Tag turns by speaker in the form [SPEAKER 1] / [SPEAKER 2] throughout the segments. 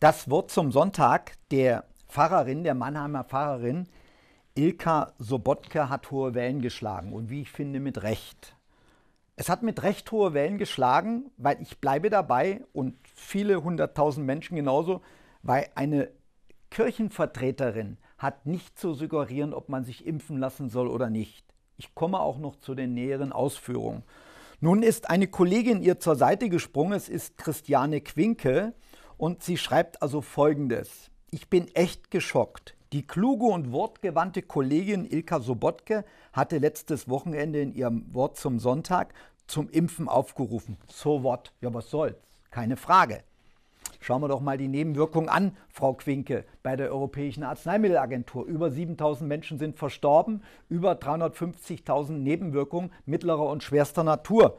[SPEAKER 1] Das Wort zum Sonntag der Pfarrerin, der Mannheimer Pfarrerin Ilka Sobotke hat hohe Wellen geschlagen und wie ich finde mit Recht. Es hat mit Recht hohe Wellen geschlagen, weil ich bleibe dabei und viele hunderttausend Menschen genauso, weil eine Kirchenvertreterin hat nicht zu suggerieren, ob man sich impfen lassen soll oder nicht. Ich komme auch noch zu den näheren Ausführungen. Nun ist eine Kollegin ihr zur Seite gesprungen, es ist Christiane Quinke und sie schreibt also folgendes. Ich bin echt geschockt. Die kluge und wortgewandte Kollegin Ilka Sobotke hatte letztes Wochenende in ihrem Wort zum Sonntag zum Impfen aufgerufen. So what? Ja, was soll's? Keine Frage. Schauen wir doch mal die Nebenwirkungen an, Frau Quinke, bei der Europäischen Arzneimittelagentur. Über 7000 Menschen sind verstorben, über 350.000 Nebenwirkungen mittlerer und schwerster Natur.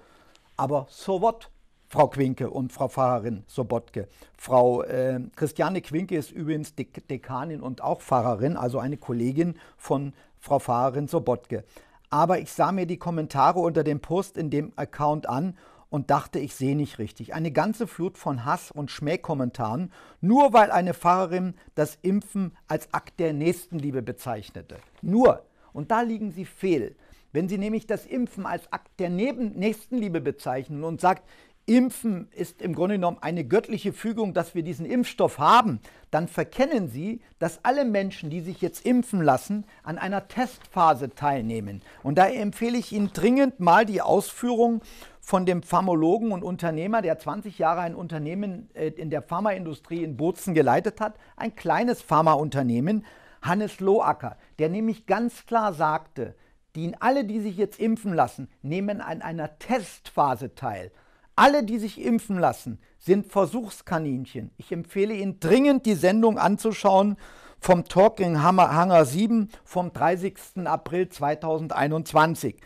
[SPEAKER 1] Aber so what? Frau Quinke und Frau Pfarrerin Sobotke. Frau äh, Christiane Quinke ist übrigens Dek Dekanin und auch Pfarrerin, also eine Kollegin von Frau Pfarrerin Sobotke. Aber ich sah mir die Kommentare unter dem Post in dem Account an und dachte, ich sehe nicht richtig. Eine ganze Flut von Hass und Schmähkommentaren, nur weil eine Pfarrerin das Impfen als Akt der Nächstenliebe bezeichnete. Nur. Und da liegen Sie fehl. Wenn Sie nämlich das Impfen als Akt der Neben Nächstenliebe bezeichnen und sagt, Impfen ist im Grunde genommen eine göttliche Fügung, dass wir diesen Impfstoff haben, dann verkennen Sie, dass alle Menschen, die sich jetzt impfen lassen, an einer Testphase teilnehmen. Und daher empfehle ich Ihnen dringend mal die Ausführung von dem Pharmologen und Unternehmer, der 20 Jahre ein Unternehmen äh, in der Pharmaindustrie in Bozen geleitet hat, ein kleines Pharmaunternehmen, Hannes Loacker, der nämlich ganz klar sagte, die alle, die sich jetzt impfen lassen, nehmen an einer Testphase teil. Alle, die sich impfen lassen, sind Versuchskaninchen. Ich empfehle Ihnen dringend, die Sendung anzuschauen vom Talking Hangar 7 vom 30. April 2021.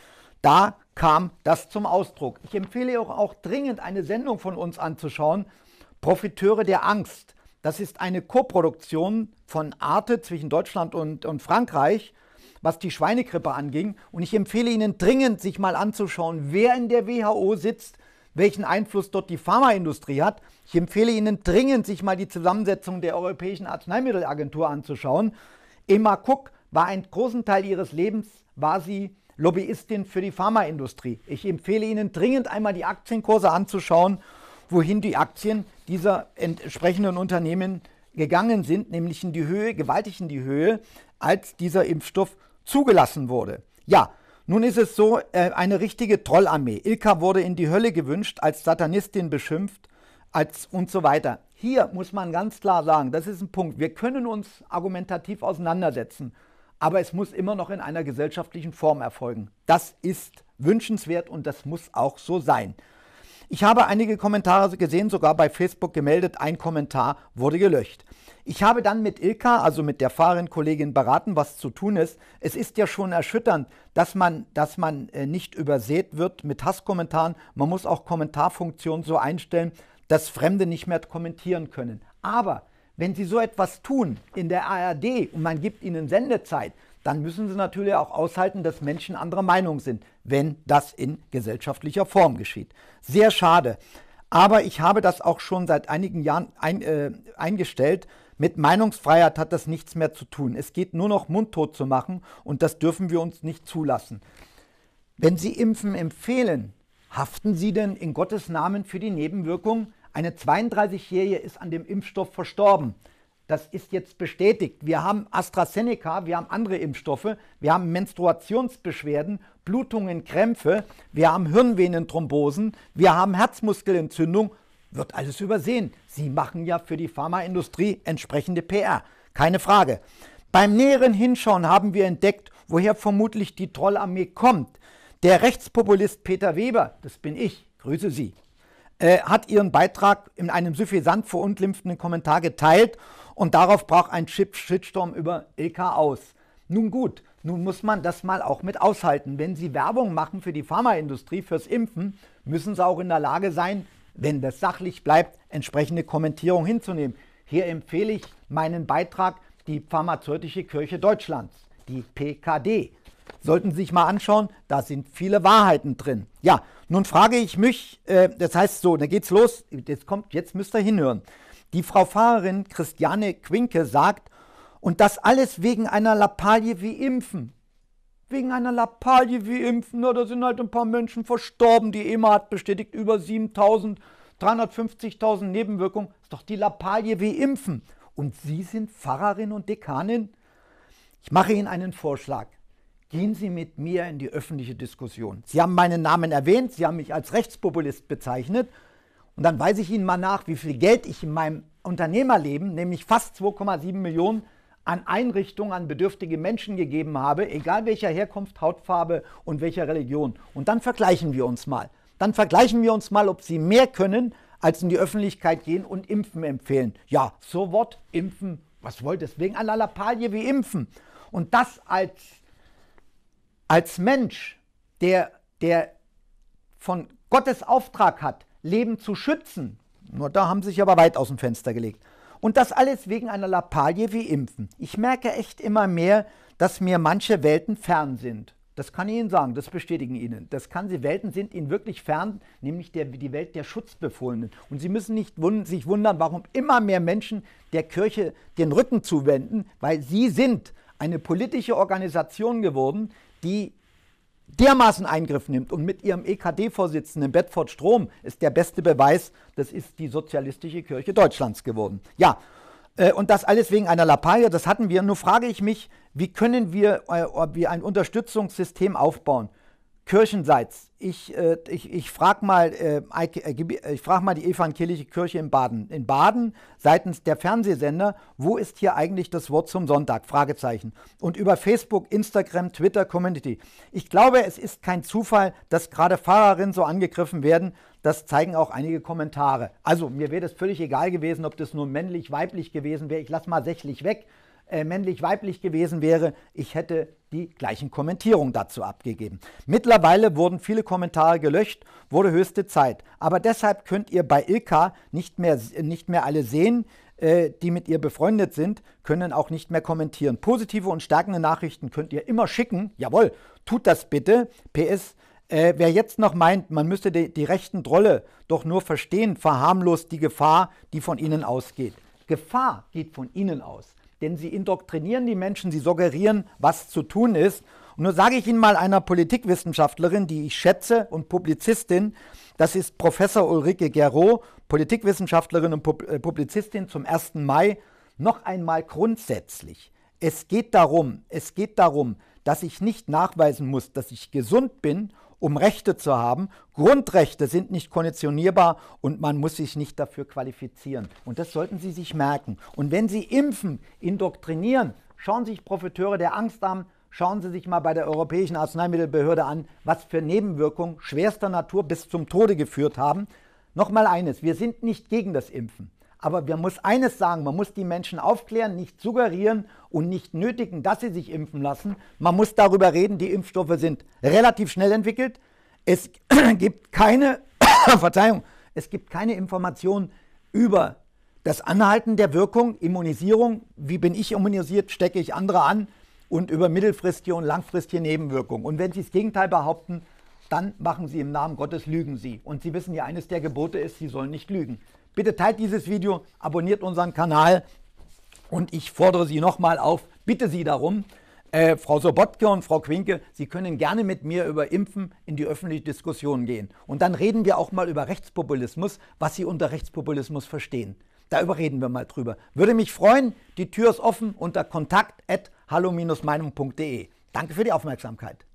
[SPEAKER 1] Da kam das zum Ausdruck. Ich empfehle auch, auch dringend eine Sendung von uns anzuschauen, Profiteure der Angst. Das ist eine Koproduktion von Arte zwischen Deutschland und, und Frankreich, was die Schweinegrippe anging. Und ich empfehle Ihnen dringend, sich mal anzuschauen, wer in der WHO sitzt, welchen Einfluss dort die Pharmaindustrie hat. Ich empfehle Ihnen dringend, sich mal die Zusammensetzung der Europäischen Arzneimittelagentur anzuschauen. Emma Cook war einen großen Teil ihres Lebens, war sie Lobbyistin für die Pharmaindustrie. Ich empfehle Ihnen dringend einmal die Aktienkurse anzuschauen, wohin die Aktien dieser entsprechenden Unternehmen gegangen sind, nämlich in die Höhe, gewaltig in die Höhe, als dieser Impfstoff zugelassen wurde. Ja, nun ist es so, äh, eine richtige Trollarmee. Ilka wurde in die Hölle gewünscht, als Satanistin beschimpft, als und so weiter. Hier muss man ganz klar sagen, das ist ein Punkt. Wir können uns argumentativ auseinandersetzen, aber es muss immer noch in einer gesellschaftlichen Form erfolgen. Das ist wünschenswert und das muss auch so sein. Ich habe einige Kommentare gesehen, sogar bei Facebook gemeldet, ein Kommentar wurde gelöscht. Ich habe dann mit Ilka, also mit der Fahrerin-Kollegin, beraten, was zu tun ist. Es ist ja schon erschütternd, dass man, dass man äh, nicht übersät wird mit Hasskommentaren. Man muss auch Kommentarfunktionen so einstellen, dass Fremde nicht mehr kommentieren können. Aber wenn Sie so etwas tun in der ARD und man gibt Ihnen Sendezeit, dann müssen Sie natürlich auch aushalten, dass Menschen anderer Meinung sind, wenn das in gesellschaftlicher Form geschieht. Sehr schade. Aber ich habe das auch schon seit einigen Jahren ein, äh, eingestellt, mit Meinungsfreiheit hat das nichts mehr zu tun. Es geht nur noch mundtot zu machen und das dürfen wir uns nicht zulassen. Wenn Sie Impfen empfehlen, haften Sie denn in Gottes Namen für die Nebenwirkungen? Eine 32-Jährige ist an dem Impfstoff verstorben. Das ist jetzt bestätigt. Wir haben AstraZeneca, wir haben andere Impfstoffe, wir haben Menstruationsbeschwerden, Blutungen, Krämpfe, wir haben Hirnvenenthrombosen, wir haben Herzmuskelentzündung wird alles übersehen. Sie machen ja für die Pharmaindustrie entsprechende PR. Keine Frage. Beim näheren Hinschauen haben wir entdeckt, woher vermutlich die Trollarmee kommt. Der Rechtspopulist Peter Weber, das bin ich, grüße Sie, äh, hat ihren Beitrag in einem suffisant verunglimpfenden Kommentar geteilt und darauf brach ein Shitstorm über LK aus. Nun gut, nun muss man das mal auch mit aushalten. Wenn Sie Werbung machen für die Pharmaindustrie, fürs Impfen, müssen Sie auch in der Lage sein, wenn das sachlich bleibt, entsprechende Kommentierung hinzunehmen. Hier empfehle ich meinen Beitrag die Pharmazeutische Kirche Deutschlands, die PKD. Sollten Sie sich mal anschauen, da sind viele Wahrheiten drin. Ja, nun frage ich mich, äh, das heißt so, da geht's los, jetzt kommt, jetzt müsst ihr hinhören. Die Frau Pfarrerin Christiane Quinke sagt, und das alles wegen einer Lappalie wie Impfen. Wegen einer Lappalie wie Impfen, na, da sind halt ein paar Menschen verstorben. Die EMA hat bestätigt über 7000, 350.000 Nebenwirkungen. Ist doch die Lappalie wie Impfen. Und Sie sind Pfarrerin und Dekanin? Ich mache Ihnen einen Vorschlag. Gehen Sie mit mir in die öffentliche Diskussion. Sie haben meinen Namen erwähnt, Sie haben mich als Rechtspopulist bezeichnet. Und dann weise ich Ihnen mal nach, wie viel Geld ich in meinem Unternehmerleben, nämlich fast 2,7 Millionen, an Einrichtungen, an bedürftige Menschen gegeben habe, egal welcher Herkunft, Hautfarbe und welcher Religion. Und dann vergleichen wir uns mal. Dann vergleichen wir uns mal, ob sie mehr können, als in die Öffentlichkeit gehen und Impfen empfehlen. Ja, so Wort, Impfen, was wollt ihr? Wegen einer Lappalie wie Impfen. Und das als als Mensch, der, der von Gottes Auftrag hat, Leben zu schützen, nur da haben sie sich aber weit aus dem Fenster gelegt. Und das alles wegen einer Lappalie wie Impfen. Ich merke echt immer mehr, dass mir manche Welten fern sind. Das kann ich Ihnen sagen, das bestätigen Ihnen. Das kann Sie, Welten sind Ihnen wirklich fern, nämlich der, die Welt der Schutzbefohlenen. Und Sie müssen nicht wund sich wundern, warum immer mehr Menschen der Kirche den Rücken zuwenden, weil Sie sind eine politische Organisation geworden, die dermaßen Eingriff nimmt und mit ihrem EKD-Vorsitzenden Bedford Strom ist der beste Beweis, das ist die Sozialistische Kirche Deutschlands geworden. Ja, äh, und das alles wegen einer Lappalie, das hatten wir. Nur frage ich mich, wie können wir, äh, wir ein Unterstützungssystem aufbauen? Kirchenseits. Ich, äh, ich, ich frage mal, äh, äh frag mal die evangelische Kirche in Baden. In Baden seitens der Fernsehsender, wo ist hier eigentlich das Wort zum Sonntag? Fragezeichen. Und über Facebook, Instagram, Twitter, Community. Ich glaube, es ist kein Zufall, dass gerade Fahrerinnen so angegriffen werden. Das zeigen auch einige Kommentare. Also mir wäre das völlig egal gewesen, ob das nur männlich, weiblich gewesen wäre. Ich lasse mal sächlich weg äh, männlich-weiblich gewesen wäre, ich hätte die gleichen Kommentierungen dazu abgegeben. Mittlerweile wurden viele Kommentare gelöscht, wurde höchste Zeit. Aber deshalb könnt ihr bei Ilka nicht mehr, nicht mehr alle sehen, äh, die mit ihr befreundet sind, können auch nicht mehr kommentieren. Positive und stärkende Nachrichten könnt ihr immer schicken. Jawohl, tut das bitte. PS, äh, wer jetzt noch meint, man müsste die, die rechten Drolle doch nur verstehen, verharmlost die Gefahr, die von ihnen ausgeht. Gefahr geht von ihnen aus denn sie indoktrinieren die Menschen, sie suggerieren, was zu tun ist. Und nur sage ich Ihnen mal einer Politikwissenschaftlerin, die ich schätze und Publizistin, das ist Professor Ulrike Gero, Politikwissenschaftlerin und äh, Publizistin zum 1. Mai, noch einmal grundsätzlich. Es geht darum, es geht darum, dass ich nicht nachweisen muss, dass ich gesund bin um Rechte zu haben. Grundrechte sind nicht konditionierbar und man muss sich nicht dafür qualifizieren. Und das sollten Sie sich merken. Und wenn Sie impfen, indoktrinieren, schauen Sie sich Profiteure der Angst an, schauen Sie sich mal bei der Europäischen Arzneimittelbehörde an, was für Nebenwirkungen schwerster Natur bis zum Tode geführt haben. Nochmal eines, wir sind nicht gegen das Impfen. Aber man muss eines sagen, man muss die Menschen aufklären, nicht suggerieren und nicht nötigen, dass sie sich impfen lassen. Man muss darüber reden, die Impfstoffe sind relativ schnell entwickelt. Es gibt keine, Verzeihung, es gibt keine Informationen über das Anhalten der Wirkung, Immunisierung, wie bin ich immunisiert, stecke ich andere an und über mittelfristige und langfristige Nebenwirkungen. Und wenn Sie das Gegenteil behaupten, dann machen Sie im Namen Gottes, lügen Sie. Und Sie wissen ja, eines der Gebote ist, Sie sollen nicht lügen. Bitte teilt dieses Video, abonniert unseren Kanal und ich fordere Sie nochmal auf, bitte Sie darum, äh, Frau Sobotke und Frau Quinke, Sie können gerne mit mir über Impfen in die öffentliche Diskussion gehen. Und dann reden wir auch mal über Rechtspopulismus, was Sie unter Rechtspopulismus verstehen. Da reden wir mal drüber. Würde mich freuen, die Tür ist offen unter kontakt.hallo-meinung.de. Danke für die Aufmerksamkeit.